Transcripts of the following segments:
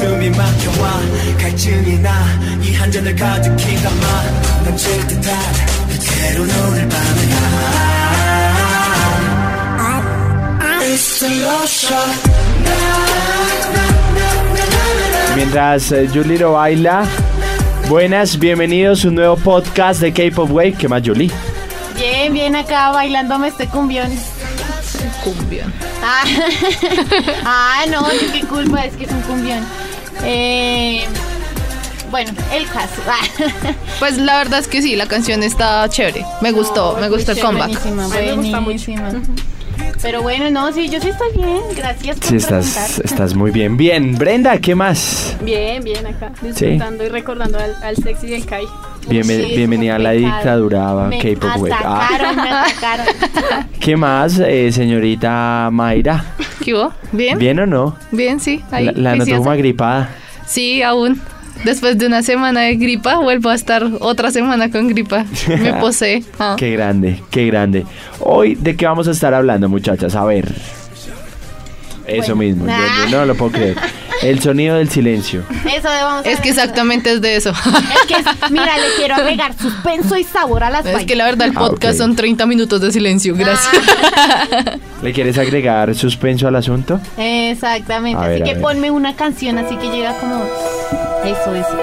숨이 막혀와 갈증이 eh, baila, buenas, bienvenidos a un nuevo podcast de K-Pop Wave. ¿Qué más, Julie? Bien, bien acá bailándome este cumbión. Cumbión. Ah, ah no, qué culpa, es que es un cumbión. Eh, bueno, el caso. Ah. Pues la verdad es que sí, la canción está chévere. Me gustó, me gustó el comeback. Buenísima, buenísima. Pero bueno, no, sí, yo sí estoy bien. Gracias por Sí, estás, muy bien. Bien, Brenda, ¿qué más? Bien, bien acá, disfrutando y recordando al, al sexy del Kai. Bienven- Sí, bienvenida a la dictadura Me K-Pop Wave. Ah, atacaron, me atacaron. ¿Qué más, eh, señorita Mayra? ¿Qué hubo? ¿Bien? ¿Bien o no? Bien, sí. ahí, La, la noto como agripada. Sí, aún. Después de una semana de gripa, vuelvo a estar otra semana con gripa. Me posee. Ah. Qué grande, qué grande. Hoy, ¿de qué vamos a estar hablando, muchachas? A ver. Eso mismo, yo- Ah. yo no lo puedo creer. El sonido del silencio. Eso debemos Es que exactamente es de eso. Es que, es- mira, le quiero agregar suspenso y sabor a las Es que la verdad el Ah, podcast son 30 minutos de silencio. Gracias. ¿Le quieres agregar suspenso al asunto? Exactamente, A así que ponme una canción así que llega como eso, eso.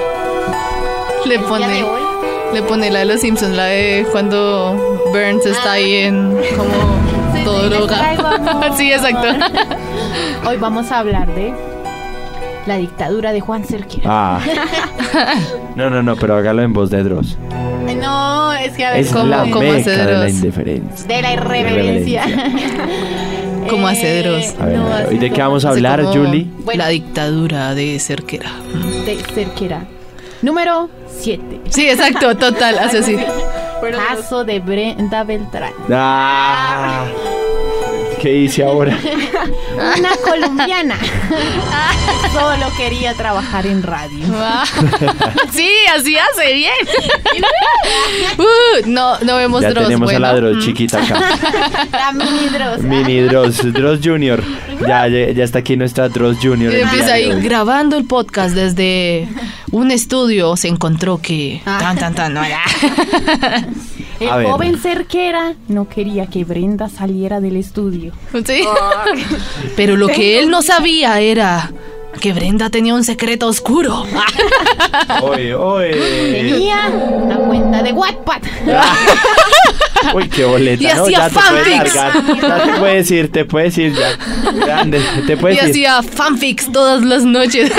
le pone, hoy. le pone la de los Simpsons, la de cuando Burns está ahí en como Sí, todo sí, droga. traigo amor. sí, exacto. Hoy vamos a hablar de la dictadura de Juan Cerquera. Ah. No, no, no, pero hágalo en voz de Dross. No, es que a ver, Es ¿cómo- la cómo meca hace de la Dross? indiferencia. de la irreverencia. ¿Cómo hace Eh, Dross? A ver, no, a ver, así ¿y de qué como- vamos a hablar, como Julie? Bueno. La dictadura de Cerquera. De Cerquera. Número 7. Sí, exacto, total, hace así. Caso de Brenda Beltrán. Ah. ¿Qué hice ahora? Una colombiana. Solo quería trabajar en radio. Sí, así hace bien. Uh, no, no vemos Ya Dross, tenemos a la bueno. Dross chiquita acá. La mini Dross. Mini Dross, Dross Junior. Ya, ya, ya está aquí nuestra Dross Junior. Y empieza ahí grabando el podcast desde un estudio. Se encontró que. Ah. Tan, tan, tan. no era. El A ver. joven Cerquera no quería que Brenda saliera del estudio. Sí. Pero lo que él no sabía era que Brenda tenía un secreto oscuro. Oye, oye. Tenía una cuenta de Wattpad. Uy, qué boleta. Y hacía te fanfics. Ya te puedes ir, te puedes ir ya. Grande, te Y puedes ir. hacía fanfics todas las noches.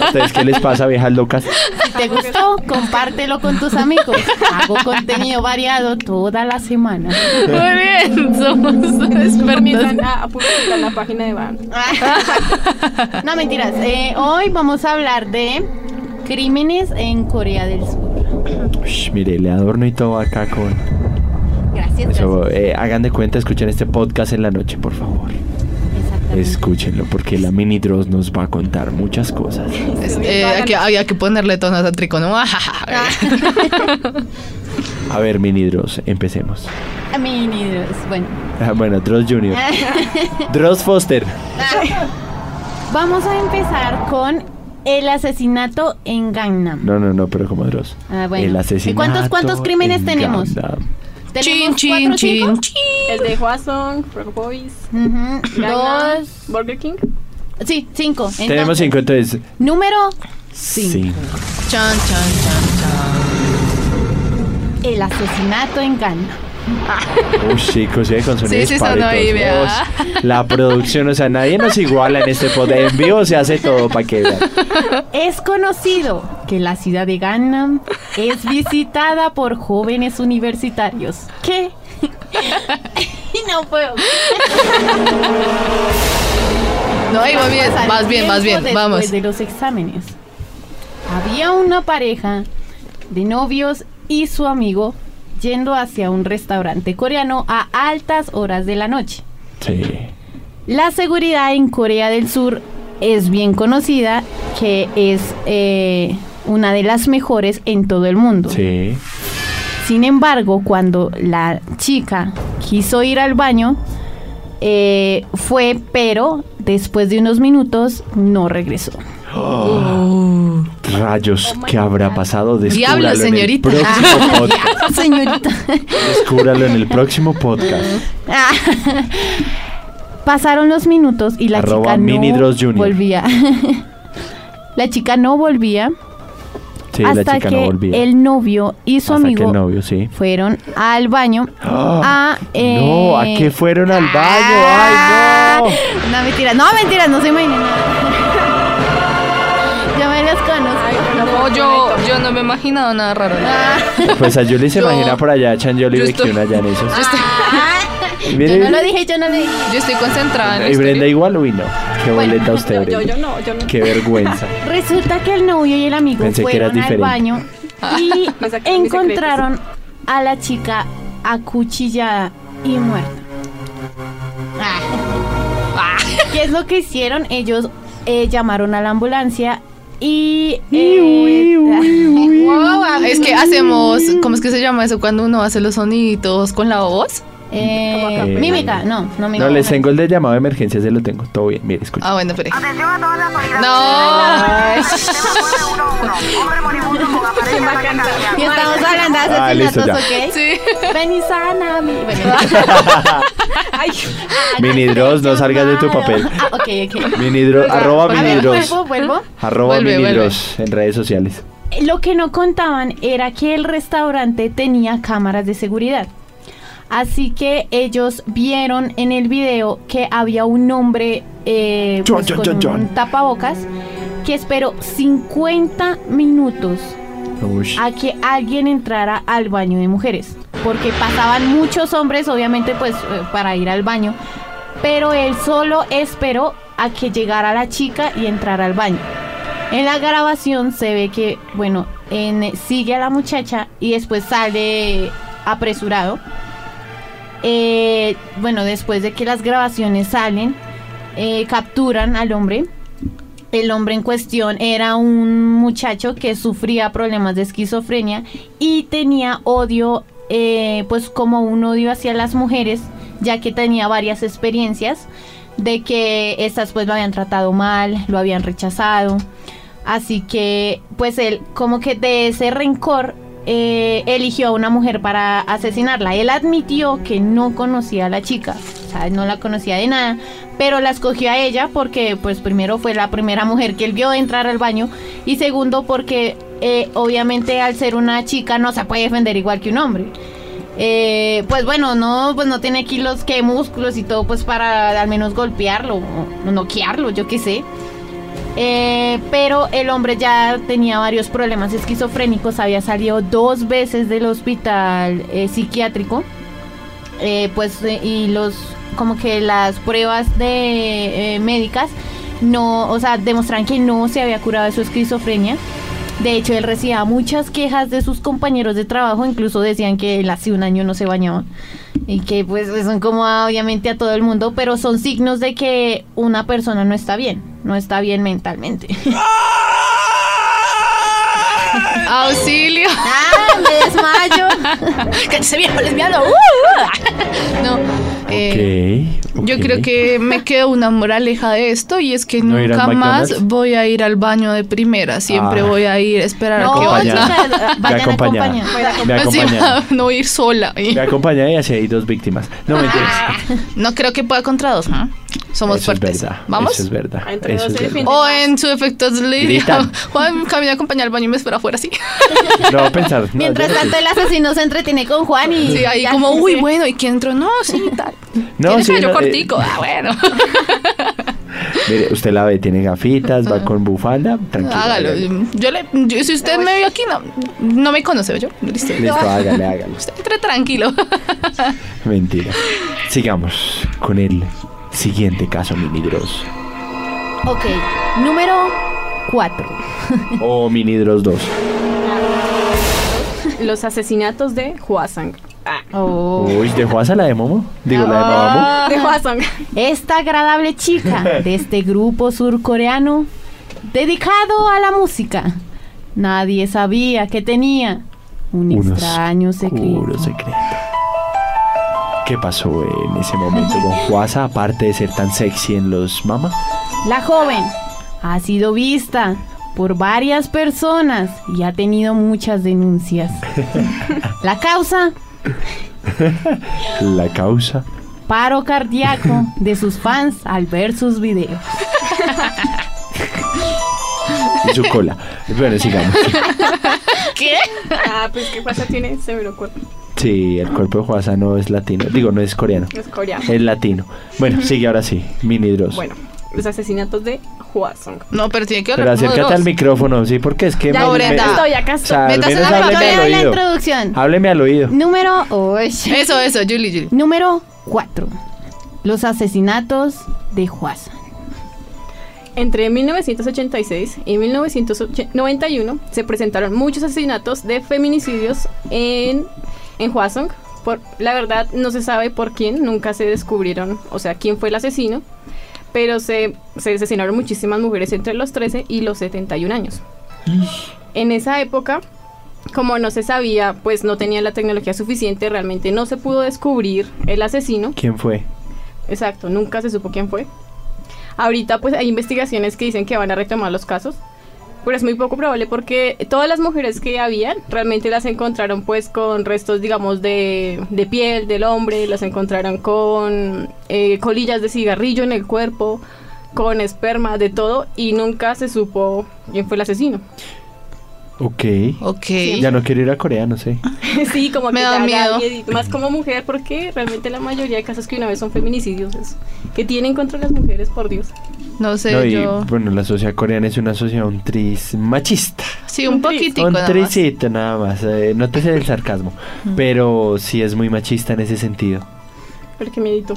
¿A ustedes qué les pasa, viejas locas? Si te gustó, compártelo con tus amigos. Hago contenido variado toda la semana. Muy bien, somos expertos. a, a publicar la página de Van. No, mentiras. Eh, hoy vamos a hablar de crímenes en Corea del Sur. Ush, mire, le adorno y todo acá con. Gracias, Eso, gracias. eh, hagan de cuenta, escuchen este podcast en la noche, por favor. Exactamente. Escúchenlo, porque la mini Dross nos va a contar muchas cosas. Es- eh, hay que- había que ponerle tono sátrico, ¿no? A ver, mini Dross, empecemos. Mini Dross. Bueno, Ah, bueno, Dross Junior. Dross Foster. vamos a empezar con el asesinato en Gangnam. No, no, no, pero como Dross. Ah, bueno. El asesinato. ¿Cuántos- cuántos crímenes en tenemos? Gangnam. ¿Tenemos Chin, cuatro chin, cinco? chin, chin. El de Hwasong, Frog Boys, Gangnam, Dos. Burger King. Sí, cinco. Tenemos cinco, entonces. Número Cinco. Chan, chan, chan, el asesinato en Gangnam. Uy, chicos, sí, con sonido Sí, sí, sonó ahí, La producción, o sea, nadie nos iguala en este podcast. En vivo se hace todo para que vean. Es conocido que la ciudad de Gangnam es visitada por jóvenes universitarios que no puedo. No, ahí va bien, más bien, más bien, vamos. Después de los exámenes. Había una pareja de novios y su amigo yendo hacia un restaurante coreano a altas horas de la noche. Sí. La seguridad en Corea del Sur es bien conocida, que es eh, una de las mejores en todo el mundo. Sí. Sin embargo, cuando la chica quiso ir al baño, eh, fue, pero después de unos minutos no regresó. Rayos, ¿qué habrá pasado? Diablo, Descúbralo en el señorita. próximo podcast. Ah, señorita. Descúbralo en el próximo podcast. Ah. Pasaron los minutos y la Arroba chica no Mini Dross Jr.. volvía. la chica no volvía Sí, la hasta chica que no volvía. el novio y su Hasta que amigo novio, sí. fueron al baño ¡Ah! a... eh, No, ¿a qué fueron al baño? ¡Ay, no! No, mentira, no, mentira, no se imaginen No, yo, yo no me he imaginado nada raro. Ah, Pues a Julie se Yo- imagina por allá echándole yo de estoy- una allá en esos. Yo estoy, Mire, yo no lo dije, yo no lo dije. yo estoy concentrada en la ¿Y Brenda igual? Uy, no. Qué Bueno, boleta usted, Yo, Brenda. yo, yo no, yo no. Qué vergüenza. Resulta que el novio y el amigo Pensé que fueron al diferente. baño y Me sacaron mis encontraron a la chica acuchillada y muerta. Ah. ¿Qué es lo que hicieron? Ellos eh, llamaron a la ambulancia y... eh, Wow, Es que hacemos, ¿cómo es que se llama eso cuando uno hace los soniditos con la voz? Eh, mímica, no, no mímica. No, les tengo el de llamado de emergencia, se lo tengo. Todo bien, mire, escucha. Ah, bueno, espere. Atención a todas las. No. Sistema 911. Hombre moribundo con apariencia de ataque Y estamos hablando de Ah, listo, asesinatos, ya. ¿ok? Sí. Ven y sana, mi... Bueno. Ay, Mini Dross, no salgas de tu papel. Ah, ok, ok. Mini Dross, arroba A Mini ver, Dross. vuelvo, vuelvo. Arroba Vuelve, Mini vuelve. Dross en redes sociales. Lo que no contaban era que el restaurante tenía cámaras de seguridad. Así que ellos vieron en el video que había un hombre eh, pues, con un tapabocas que esperó 50 minutos a que alguien entrara al baño de mujeres. Porque pasaban muchos hombres, obviamente, pues eh, para ir al baño. Pero él solo esperó a que llegara la chica y entrara al baño. En la grabación se ve que, bueno, en- sigue a la muchacha y después sale apresurado. Eh, bueno, después de que las grabaciones salen, eh, capturan al hombre. El hombre en cuestión era un muchacho que sufría problemas de esquizofrenia y tenía odio, eh, pues como un odio hacia las mujeres, ya que tenía varias experiencias de que estas pues lo habían tratado mal, lo habían rechazado. Así que pues él como que de ese rencor eh, eligió a una mujer para asesinarla. Él admitió que no conocía a la chica, o sea, no la conocía de nada, pero la escogió a ella porque pues primero fue la primera mujer que él vio entrar al baño y segundo porque eh, obviamente al ser una chica no se puede defender igual que un hombre. Eh, pues bueno, no, pues no tiene kilos que músculos y todo, pues para al menos golpearlo o noquearlo, yo qué sé. Eh, pero el hombre ya tenía varios problemas esquizofrénicos, había salido dos veces del hospital eh, psiquiátrico, eh, pues y los como que las pruebas de eh, médicas no, o sea, demostraron que no se había curado de su esquizofrenia. De hecho, él recibía muchas quejas de sus compañeros de trabajo, incluso decían que él hace un año no se bañaba. Y que pues son como obviamente a todo el mundo, pero son signos de que una persona no está bien, no está bien mentalmente. Auxilio. ¡Ah, me desmayo! ¡Cállese viejo lesbiano! ¡Uh! uh. No. eh, Ok, Yo creo que me quedó una moraleja de esto y es que ¿No nunca más voy a ir al baño de primera. Siempre Ah. voy a ir a esperar No, a que vaya. Acompañada. chicas, vayan acompañada. acompañadas. Me acompaña. Encima, no ir sola. Me acompaña y así hay dos víctimas. No mentiras. No creo que pueda contra dos. ¿no? Somos Eso es fuertes. verdad. ¿Vamos? Eso es verdad. Ah, Eso es verdad. O en su efecto Lidia. Gritan. Juan camina a acompañar al baño y me espera afuera así. No va a pensar. no, Mientras no tanto, el asesino se entretiene con Juan y. Sí, ahí ya. como, uy, bueno, ¿y quién entró? No, sí, tal. No, sí, no, cortico. Ah, bueno. Mire, usted la ve, tiene gafitas, va con bufanda, tranquilo. Hágalo. Yo le, yo- si usted me vio aquí, no, no me conoce, yo. Listo. Listo, hágale, hágale. Usted entre tranquilo. Mentira. Sigamos con el siguiente caso, Mini Dross. Ok, número 4. O Mini Dross 2. Los asesinatos de Hwasong. Oh. Uy, ¿de Juasa la de Momo? Digo, la de Mamamoo. De Hwasong. Esta agradable chica de este grupo surcoreano dedicado a la música. Nadie sabía que tenía un Un extraño secreto. secreto. ¿Qué pasó en ese momento con Juasa, aparte de ser tan sexy en los Mama? La joven ha sido vista por varias personas y ha tenido muchas denuncias. La causa, La causa. paro cardíaco de sus fans al ver sus videos. Y su cola. Bueno, sigamos. Ah, pues ¿qué pasa? Tiene severo cuerpo. Sí, el cuerpo de Juasa no es latino. Digo, no es coreano. Es coreano. Es latino. Bueno, sigue ahora sí. Mini Dross. Bueno, los asesinatos de No, pero tiene que Pero hablar como acércate al micrófono, sí, porque es que... Ya, me- me- estoy, acá o estoy. sea, al Métase menos en la hábleme al la oído. introducción. Hábleme al oído. Número uy. Eso, eso, Julie, Julie. Número 4. Los asesinatos de Huasa. Entre 1986 y 1991 se presentaron muchos asesinatos de feminicidios en, en Hwasong. Por, la verdad no se sabe por quién, nunca se descubrieron, o sea, quién fue el asesino, pero se, se asesinaron muchísimas mujeres entre los 13 y los 71 años. En esa época, como no se sabía, pues no tenían la tecnología suficiente, realmente no se pudo descubrir el asesino. ¿Quién fue? Exacto, nunca se supo quién fue. Ahorita pues hay investigaciones que dicen que van a retomar los casos, pero es muy poco probable porque todas las mujeres que habían realmente las encontraron pues con restos digamos de, de piel del hombre, las encontraron con eh, colillas de cigarrillo en el cuerpo, con esperma, de todo y nunca se supo quién fue el asesino. Ok. Ok. Ya no quiero ir a Corea, no sé. sí, como Me que da ya miedo. nadie- más como mujer porque realmente la mayoría de casos que una vez son feminicidios es- que tienen contra las mujeres, por Dios. No sé, No, y, yo. bueno, la sociedad coreana es una sociedad un tris machista. Sí, un un poquitico Un nada más. trisito nada más. eh, no te sé el sarcasmo. Pero sí es muy machista en ese sentido. Pero qué miedito.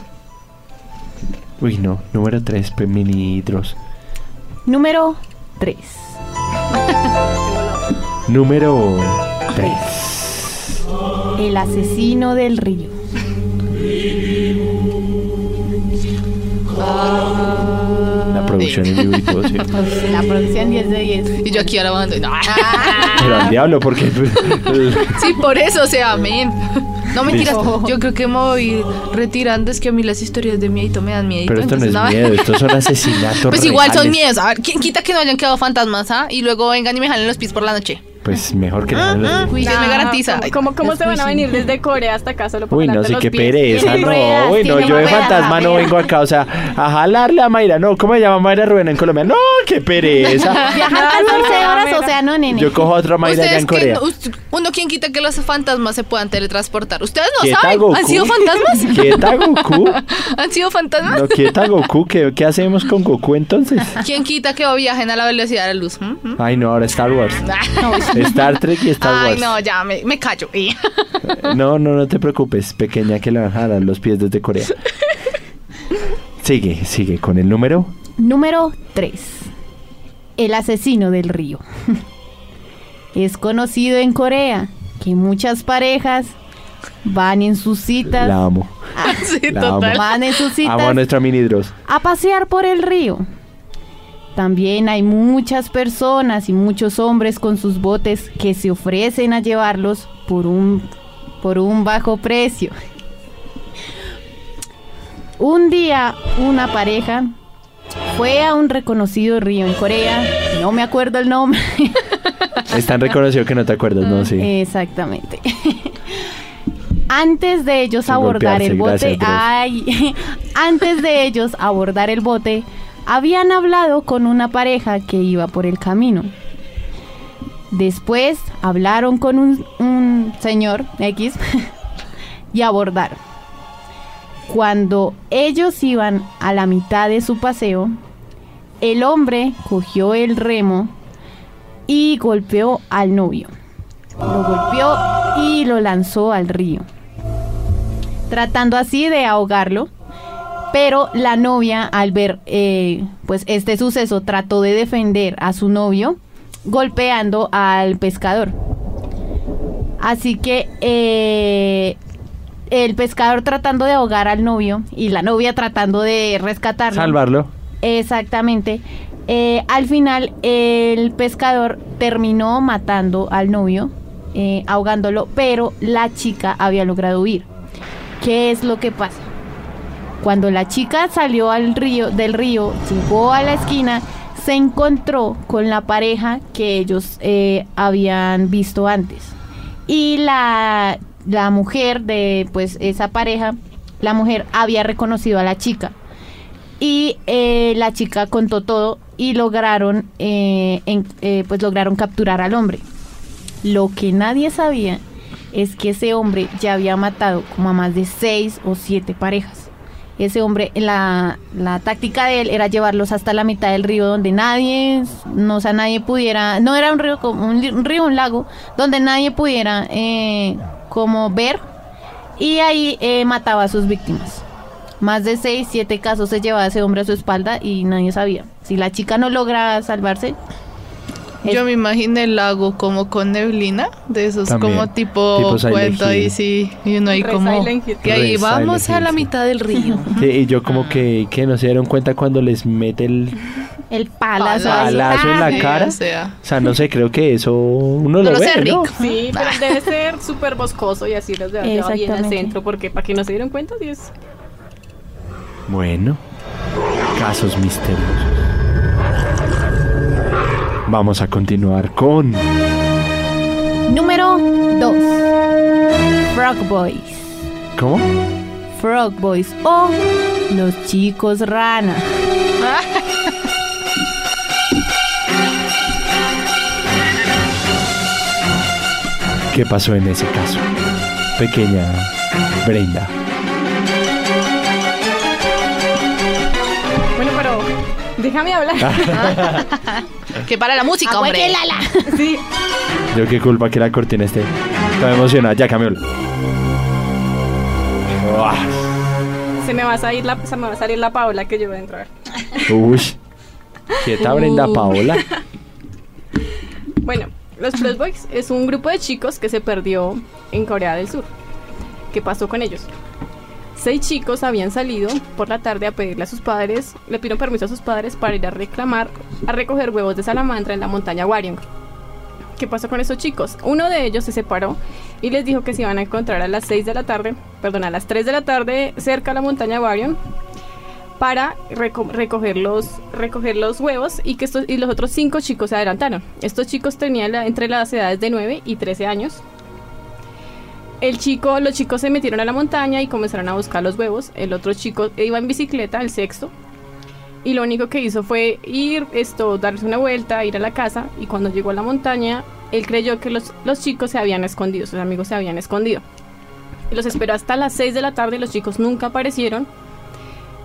Uy, no. Número 3, mini Dross. Número 3. Número 3. El asesino del río. La producción en vivo y todo, sí. La producción 10 de 10. Y yo aquí alabando. No. Pero al diablo, porque... Sí, por eso, o sea, amén. No mentiras, yo creo que me voy retirando. Es que a mí las historias de miedito me dan miedito. Pero esto no es miedo, estos son asesinatos Pues igual son reales. miedos. A ver, ¿quién quita que no hayan quedado fantasmas, ah? Y luego vengan y me jalen los pies por la noche. Pues mejor que nada. los- Uy, ¿quién me garantiza? ¿Cómo, cómo, se van a venir desde Corea hasta acá solo Uy, no, los qué pereza, no. Uy, no, yo de fantasma no vengo acá, o sea, a jalarle a Mayra. No, ¿cómo se llama Mayra Rubén en Colombia? No, qué pereza. Viajar casi 11 horas, o sea, no, nene. Yo cojo a otra Mayra allá en Corea. uno quién quita que los fantasmas se puedan teletransportar. Ustedes no ¿Quieta saben. Goku? ¿Han sido fantasmas? ¿Quieta Goku? ¿Han sido fantasmas? No, quieta Goku. ¿Qué, qué hacemos con Goku entonces? ¿Quién quita que viajen a la velocidad de la luz? ¿Mm? ¿Mm? Ay, no, ahora Star Wars. Star Trek y Star Ay, Wars. no, ya me, me callo. Y- No, no, no te preocupes, pequeña que le van a jalar los pies desde Corea. Sigue, sigue con el número. Número 3. El asesino del río. Es conocido en Corea que muchas parejas van en sus citas, La amo. Sí, La total. amo. van en sus Amo a citas nuestra mini Dross. a pasear por el río. También hay muchas personas y muchos hombres con sus botes que se ofrecen a llevarlos por un, por un bajo precio. Un día una pareja fue a un reconocido río en Corea, no me acuerdo el nombre. Es tan reconocido que no te acuerdas, ¿no? Sí. Exactamente. Antes de ellos Sin abordar el bote, gracias, ay, antes de ellos abordar el bote, habían hablado con una pareja que iba por el camino. Después hablaron con un, señor X y abordaron. Cuando ellos iban a la mitad de su paseo, el hombre cogió el remo y golpeó al novio. Lo golpeó y lo lanzó al río, tratando así de ahogarlo. Pero la novia, al ver eh, pues este suceso, trató de defender a su novio golpeando al pescador. Así que eh, el pescador tratando de ahogar al novio y la novia tratando de rescatarlo. Salvarlo. Exactamente. Eh, al final, el pescador terminó matando al novio, eh, ahogándolo, pero la chica había logrado huir. ¿Qué es lo que pasa? Cuando la chica salió al río, del río, llegó a la esquina, se encontró con la pareja que ellos eh, habían visto antes. Y la, la mujer de pues esa pareja, la mujer había reconocido a la chica. Y eh, la chica contó todo y lograron eh, eh, pues lograron capturar al hombre. Lo que nadie sabía es que ese hombre ya había matado como a más de seis o siete parejas ese hombre la, la táctica de él era llevarlos hasta la mitad del río donde nadie no sea nadie pudiera no era un río como un, río un lago donde nadie pudiera eh, como ver y ahí eh, mataba a sus víctimas más de 6, 7 casos se llevaba ese hombre a su espalda y nadie sabía. Si la chica no logra salvarse, Yo me imaginé el lago como con neblina, de esos También. como tipo, Tipo cuento ahí sí, y uno ahí Re como y ahí Re vamos a la sí. mitad del río. Sí, y yo como que, que no se dieron cuenta cuando les mete el el palazo. Palazo en la Sí, cara. o sea, O sea, no sé, creo que eso uno No lo lo ve. Rick. Sí, pero debe ser súper boscoso y así los de allá bien al centro, porque para que no se dieron cuenta, sí es. Bueno, casos misteriosos. Vamos a continuar con Número 2. Frog Boys. ¿Cómo? Frog Boys o los chicos rana. ¿Qué pasó en ese caso? Pequeña Brenda. Déjame hablar. que para la música, hombre. que lala. sí, Yo qué culpa que la cortina esté. Estaba emocionada. Ya cambió. Uah. se me va a salir la, se me va a salir la Paola que yo voy a entrar. Uy. Quieta Brenda Paola. Bueno, los Plus Boys es un grupo de chicos que se perdió en Corea del Sur. ¿Qué pasó con ellos? Seis chicos habían salido por la tarde a pedirle a sus padres, le pidieron permiso a sus padres para ir a reclamar, a recoger huevos de salamandra en la montaña Waryong. ¿Qué pasó con esos chicos? Uno de ellos se separó y les dijo que se iban a encontrar a las 6 de la tarde, perdón, a las 3 de la tarde cerca a la montaña Waryong para reco- recoger, los, recoger los huevos y que estos, y los otros cinco chicos se adelantaron. Estos chicos tenían entre las edades de 9 y 13 años. El chico, los chicos se metieron a la montaña y comenzaron a buscar los huevos. El otro chico iba en bicicleta, el sexto, y lo único que hizo fue ir, esto, darse una vuelta, ir a la casa. Y cuando llegó a la montaña, él creyó que los, los chicos se habían escondido, sus amigos se habían escondido. Y los esperó hasta las 6 de la tarde, los chicos nunca aparecieron.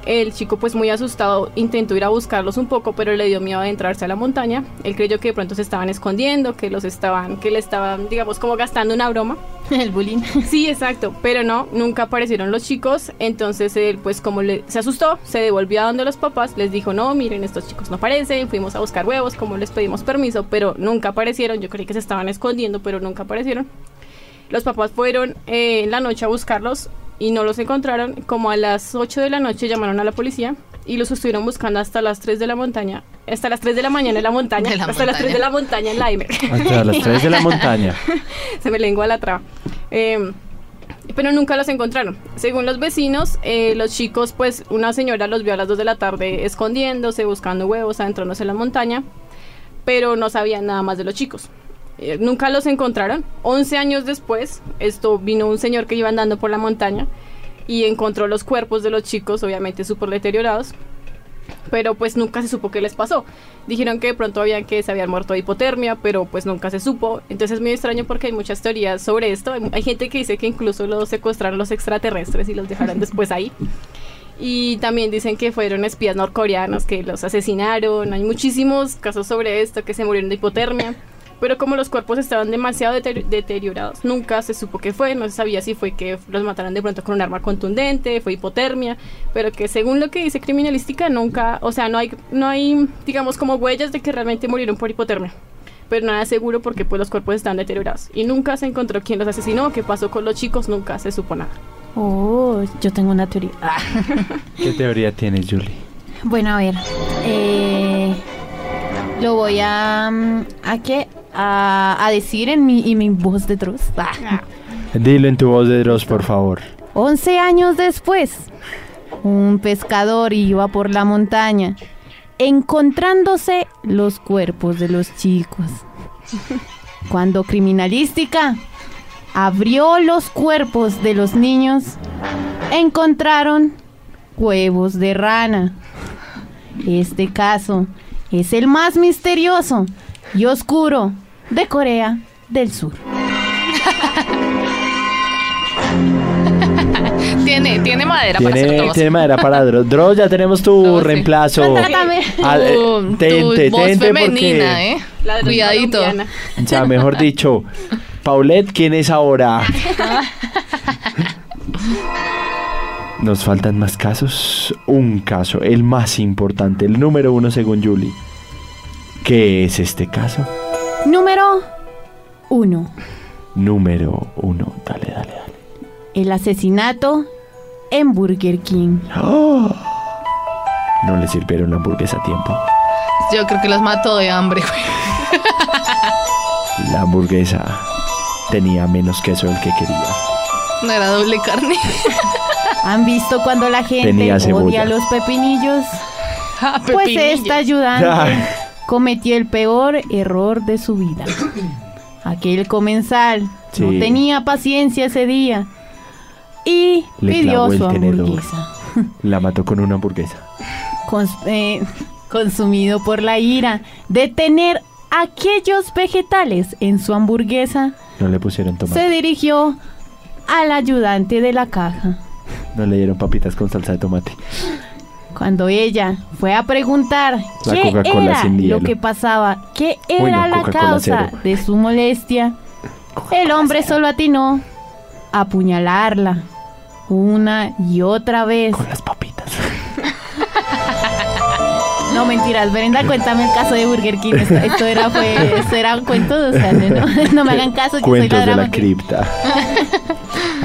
El chico pues muy asustado intentó ir a buscarlos un poco, pero le dio miedo adentrarse a la montaña. Él creyó que de pronto se estaban escondiendo, que los estaban, que le estaban, digamos, como gastando una broma. El bullying. Sí, exacto, pero no, nunca aparecieron los chicos, entonces él pues como le, se asustó, se devolvió a donde los papás, les dijo, no, miren, estos chicos no aparecen, fuimos a buscar huevos, como les pedimos permiso, pero nunca aparecieron, yo creí que se estaban escondiendo, pero nunca aparecieron. Los papás fueron eh, en la noche a buscarlos y no los encontraron, como a las 8 de la noche llamaron a la policía y los estuvieron buscando hasta las 3 de la montaña, hasta las 3 de la mañana en la montaña, la hasta las 3 de la montaña en la M. Hasta las 3 de la montaña. se me lengua la traba. Eh, pero nunca los encontraron. Según los vecinos, eh, los chicos, pues una señora los vio a las 2 de la tarde escondiéndose, buscando huevos, adentrándose en la montaña, pero no sabían nada más de los chicos. Eh, nunca los encontraron. 11 años después, esto vino un señor que iba andando por la montaña y encontró los cuerpos de los chicos, obviamente súper deteriorados, pero pues nunca se supo qué les pasó. Dijeron que de pronto habían que se habían muerto de hipotermia, pero pues nunca se supo. Entonces es muy extraño porque hay muchas teorías sobre esto. Hay, hay gente que dice que incluso los secuestraron los extraterrestres y los dejaron después ahí. Y también dicen que fueron espías norcoreanos que los asesinaron. Hay muchísimos casos sobre esto, que se murieron de hipotermia. Pero como los cuerpos estaban demasiado deter- deteriorados, nunca se supo qué fue, no se sabía si fue que los mataron de pronto con un arma contundente, fue hipotermia, pero que según lo que dice criminalística nunca, o sea, no hay, no hay, digamos, como huellas de que realmente murieron por hipotermia. Pero nada seguro porque pues los cuerpos estaban deteriorados. Y nunca se encontró quién los asesinó, qué pasó con los chicos, nunca se supo nada. Oh, yo tengo una teoría. Ah. ¿Qué teoría tienes, Julie? Bueno, a ver. eh, lo voy a. mm, ¿A qué? A, a decir en mi, en mi voz de Dross. Ah. Dilo en tu voz de Dross, por favor. 11 años después, un pescador iba por la montaña, encontrándose los cuerpos de los chicos. Cuando criminalística abrió los cuerpos de los niños, encontraron huevos de rana. Este caso es el más misterioso y oscuro de Corea del Sur. Tiene, tiene madera para hacer Tiene, madera para Dross. Dross, ya tenemos tu No, sí. reemplazo. Contrátame. Ah, eh, Tu- tente, tu voz tente, femenina, porque- ¿eh? La Cuidadito. colombiana. O sea, mejor dicho, Paulette, ¿quién es ahora? Nos faltan más casos. Un caso, el más importante, el número uno según Julie. ¿Qué es este caso? Número 1. Número uno. Dale, dale, dale. El asesinato en Burger King. ¡Oh! No le sirvieron la hamburguesa a tiempo. Yo creo que los mató de hambre, güey. La hamburguesa tenía menos queso del que quería. No era doble carne. ¿Han visto cuando la gente odia los pepinillos? Ah, Pues esta ayudante Ay. Cometió el peor error de su vida. Aquel comensal Sí. no tenía paciencia ese día y Le pidió su hamburguesa. La mató con una hamburguesa. Cons- eh, consumido por la ira de tener aquellos vegetales en su hamburguesa, No le pusieron se tomate. dirigió al ayudante de la caja. No le dieron papitas con salsa de tomate. Cuando ella fue a preguntar La qué era lo que pasaba, qué era no, la causa cero. de su molestia, el hombre solo atinó a apuñalarla una y otra vez. Con las papitas. No mentiras, Brenda, cuéntame el caso de Burger King. Esto, esto era fue, esto era cuentos, o sea, no, no me hagan caso, yo soy Cuentos la de la cripta.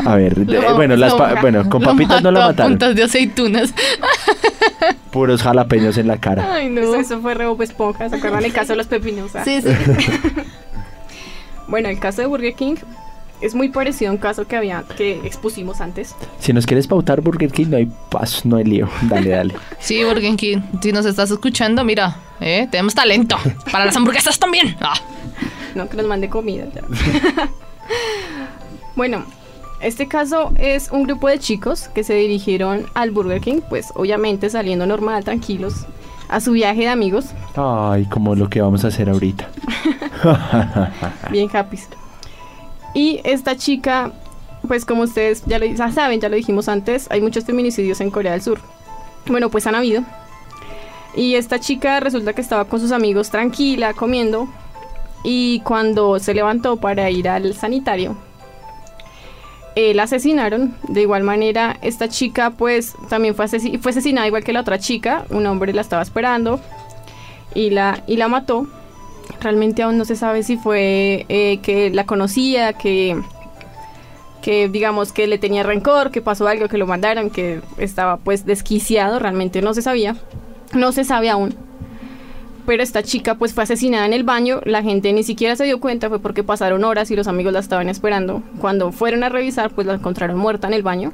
A ver, Lo- bueno, las lo- pa- bueno, con lo papitas no a mataron. puntas de aceitunas. Puros jalapeños en la cara. Ay, no. Eso, eso fue re Bob Esponja, ¿se acuerdan el caso de los pepinos? Ah. Sí, sí. Bueno, el caso de Burger King es muy parecido a un caso que había que expusimos antes. Si nos quieres pautar Burger King, no hay paso, no hay lío. Dale, dale. Sí, Burger King, si nos estás escuchando, mira, eh, tenemos talento. Para las hamburguesas también. Ah. No, que nos mande comida. ya. bueno, este caso es un grupo de chicos que se dirigieron al Burger King, pues obviamente saliendo normal, tranquilos, a su viaje de amigos, Ay, como lo que vamos a hacer ahorita. bien happy. Y esta chica, pues como ustedes ya lo ya saben, ya lo dijimos antes, hay muchos feminicidios en Corea del Sur. Bueno, pues han habido. Y esta chica resulta que estaba con sus amigos tranquila, comiendo. Y cuando se levantó para ir al sanitario, eh, la asesinaron. De igual manera, esta chica pues también fue, asesi- fue asesinada igual que la otra chica. Un hombre la estaba esperando y la, y la mató. Realmente aún no se sabe si fue eh, que la conocía, que, que digamos que le tenía rencor, que pasó algo, que lo mandaron, que estaba pues desquiciado. Realmente no se sabía. No se sabe aún pero esta chica pues fue asesinada en el baño, la gente ni siquiera se dio cuenta, fue porque pasaron horas y los amigos la estaban esperando. Cuando fueron a revisar pues la encontraron muerta en el baño.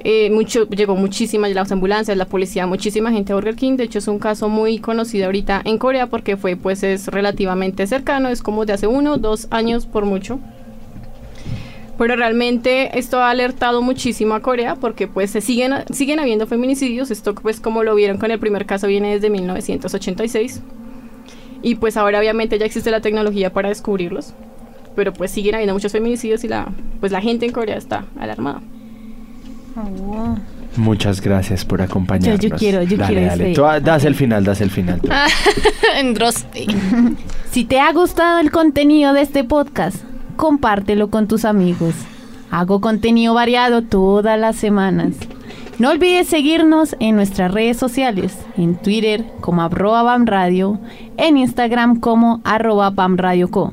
Eh, mucho, llegó muchísima las ambulancias, la policía, muchísima gente a Burger King. De hecho es un caso muy conocido ahorita en Corea porque fue pues es relativamente cercano, es como de hace uno, dos años por mucho. Pero realmente esto ha alertado muchísimo a Corea porque pues se siguen, siguen habiendo feminicidios. Esto pues como lo vieron con el primer caso viene desde 1986. Y pues ahora obviamente ya existe la tecnología para descubrirlos. Pero pues siguen habiendo muchos feminicidios y la, pues la gente en Corea está alarmada. Oh. Muchas gracias por acompañarnos. Yo- yo quiero- yo dale, quiero dale. ese- Tú, ah, das el final, das el final. Dross. Si te ha gustado el contenido de este podcast, compártelo con tus amigos. Hago contenido variado todas las semanas. No olvides seguirnos en nuestras redes sociales, en Twitter como arroba radio, en Instagram como arroba bamradioco.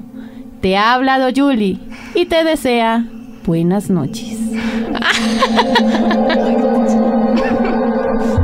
Te ha hablado Julie y te desea buenas noches.